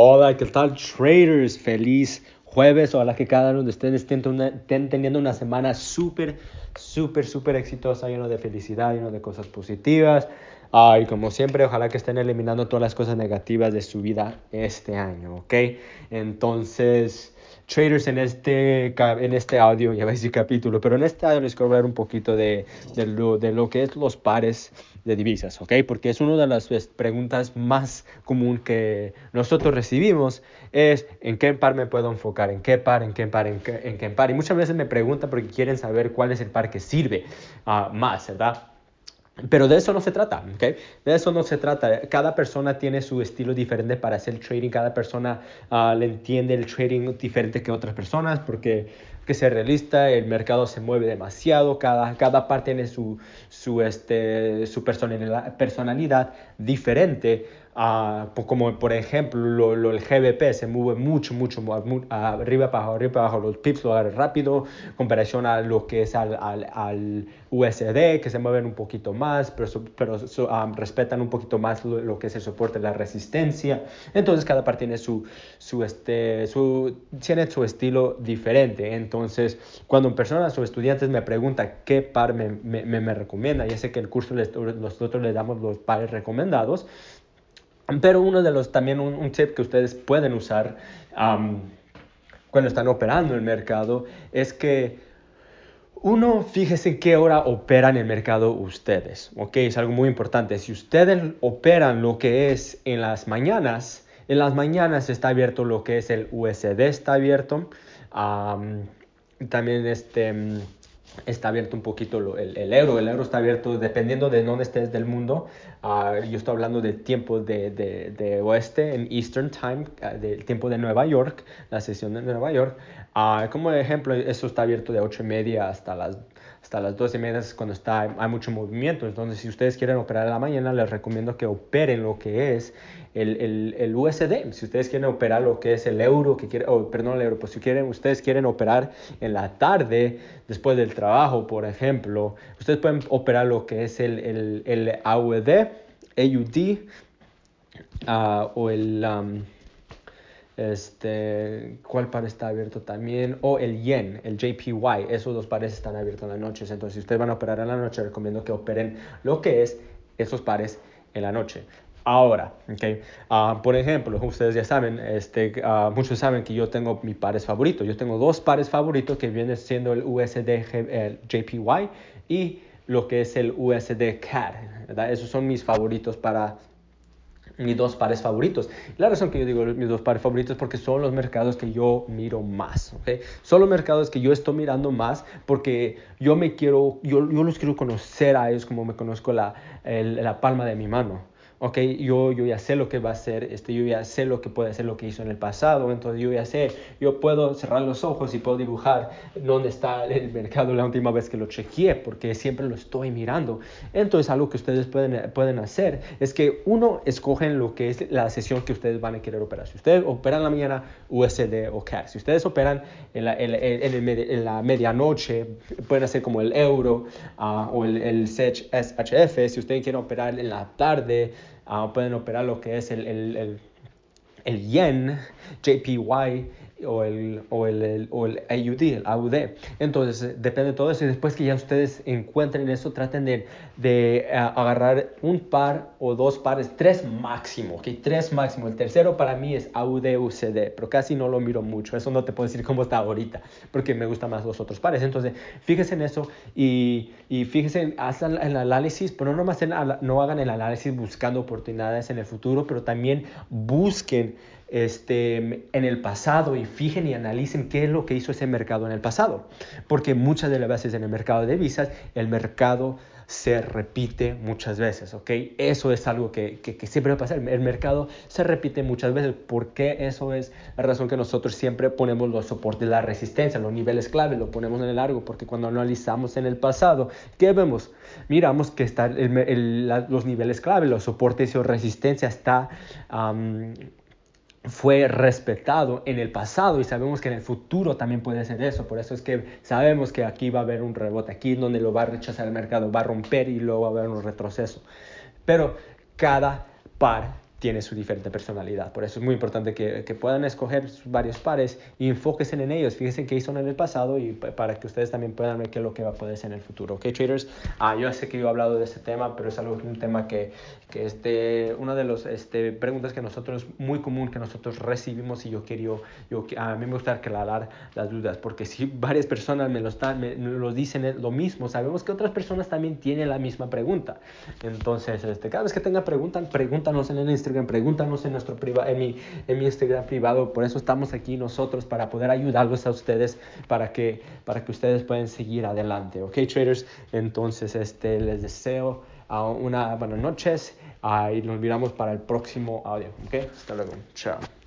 Hola, ¿qué tal traders? Feliz jueves. Ojalá que cada uno de ustedes estén, teniendo una semana súper, súper, súper exitosa, lleno de felicidad, lleno de cosas positivas. y como siempre, ojalá que estén eliminando todas las cosas negativas de su vida este año, ¿ok? Entonces, traders en este, en este audio, ya veis el capítulo, pero en este audio les quiero hablar un poquito de, de, lo, de lo que es los pares de divisas, ¿ok? Porque es una de las pues, preguntas más común que nosotros recibimos, es en qué par me puedo enfocar, en qué par, en qué par, en qué, en qué par. Y muchas veces me preguntan porque quieren saber cuál es el par que sirve uh, más, ¿verdad? Pero de eso no se trata, ¿ok? De eso no se trata. Cada persona tiene su estilo diferente para hacer trading. Cada persona uh, le entiende el trading diferente que otras personas porque que ser realista, el mercado se mueve demasiado, cada, cada parte tiene su, su, este, su personalidad, personalidad diferente. Uh, como por ejemplo lo, lo, el GBP se mueve mucho, mucho, arriba para arriba para abajo, los pips lo agarran rápido, comparación a lo que es al, al, al USD, que se mueven un poquito más, pero, pero um, respetan un poquito más lo, lo, que es el soporte, la resistencia. Entonces cada parte tiene su, su, este, su, tiene su estilo diferente. Entonces cuando personas o estudiantes me preguntan qué par me, me, me recomienda, ya sé que el curso les, nosotros les damos los pares recomendados, pero uno de los, también un, tip que ustedes pueden usar cuando están operando el mercado es que uno, fíjese qué hora operan el mercado ustedes, ¿ok? Es algo muy importante. Si ustedes operan lo que es en las mañanas, en las mañanas está abierto lo que es el USD, está abierto. también este está abierto un poquito el, el, euro. El euro está abierto dependiendo de dónde estés del mundo. Uh, yo estoy hablando del tiempo de, de, de, oeste, en Eastern Time, uh, del tiempo de Nueva York, la sesión de Nueva York. Uh, como ejemplo, eso está abierto de 8 y media hasta las hasta las 12 y media es cuando está, hay mucho movimiento. Entonces, si ustedes quieren operar en la mañana, les recomiendo que operen lo que es el, el, el USD. Si ustedes quieren operar lo que es el euro, que quiere, oh, perdón, el euro, pues si quieren, ustedes quieren operar en la tarde, después del trabajo, por ejemplo, ustedes pueden operar lo que es el, el, el AUD, AUD, uh, o el... Um, este, ¿cuál par está abierto también? O el yen, el JPY, esos dos pares están abiertos en las noches. Entonces, si ustedes van a operar en la noche, recomiendo que operen lo que es esos pares en la noche. Ahora, uh, por ejemplo, ustedes ya saben, este, uh, muchos saben que yo tengo mis pares favoritos. Yo tengo dos pares favoritos que vienen siendo el USD el JPY y lo que es el USD CAD. Esos son mis favoritos para mis dos pares favoritos. La razón que yo digo mis dos pares favoritos es porque son los mercados que yo miro más, ¿ok? Son los mercados que yo estoy mirando más porque yo me quiero, yo, yo los quiero conocer a ellos como me conozco la, el, la palma de mi mano ok, yo, yo ya sé lo que va a hacer, este, yo ya sé lo que puede hacer lo que hizo en el pasado, entonces yo ya sé, yo puedo cerrar los ojos y puedo dibujar dónde está el mercado la última vez que lo chequeé, porque siempre lo estoy mirando. Entonces algo que ustedes pueden, pueden hacer es que uno, escogen lo que es la sesión que ustedes van a querer operar. Si ustedes operan la mañana USD o CAD, si ustedes operan en la, en, en, en la medianoche, pueden hacer como el euro uh, o el, el SHF, si ustedes quieren operar en la tarde, Ah, pueden operar lo que es el, el, el, el yen, JPY, o el, o el, o el AUD, el AUD. Entonces, eh, depende de todo eso. Y después que ya ustedes encuentren eso, traten de, de uh, agarrar un par o dos pares, tres máximo, ¿ok? Tres máximo. El tercero para mí es AUD UCD, pero casi no lo miro mucho. Eso no te puedo decir cómo está ahorita, porque me gustan más los otros pares. Entonces, fíjense en eso y, y fíjense, hacen el análisis, pero no nomás no hagan el análisis buscando oportunidades en el futuro, pero también busquen este, en el pasado y fijen y analicen qué es lo que hizo ese mercado en el pasado. Porque muchas de las veces en el mercado de visas, el mercado se repite muchas veces, ¿ok? Eso es algo que, que, siempre va a pasar. El mercado se repite muchas veces. porque Eso es la razón que nosotros siempre ponemos los soportes, la resistencia, los niveles clave, lo ponemos en el largo, porque cuando analizamos en el pasado, ¿qué vemos? Miramos que están los niveles clave, los soportes y resistencia está fue respetado en el pasado y sabemos que en el futuro también puede ser eso. Por eso es que sabemos que aquí va a haber un rebote, aquí donde lo va a rechazar el mercado, va a romper y luego va a haber un retroceso. Pero cada par tiene su diferente personalidad. Por eso es muy importante que, que puedan escoger varios pares y enfóquense en ellos. Fíjense qué hizo en el pasado y para que ustedes también puedan ver qué es lo que va a poder ser en el futuro. ¿Ok, traders? Ah, yo sé que yo he hablado de este tema, pero es algo, un tema que, que este, una de las este, preguntas que nosotros, muy común que nosotros recibimos y yo quería, yo, a mí me gusta aclarar las dudas, porque si varias personas me lo, están, me, lo dicen lo mismo, sabemos que otras personas también tienen la misma pregunta. Entonces, este, cada vez que tengan preguntas, pregúntanos en el Instagram, pregúntanos en, nuestro priva, en, mi, en mi Instagram privado, por eso estamos aquí nosotros, para poder ayudarlos a ustedes, para que, para que ustedes puedan seguir adelante. ¿Ok, traders? Entonces, este, les deseo uh, una buenas noches uh, y nos miramos para el próximo audio. ¿Ok? Hasta luego. Chao.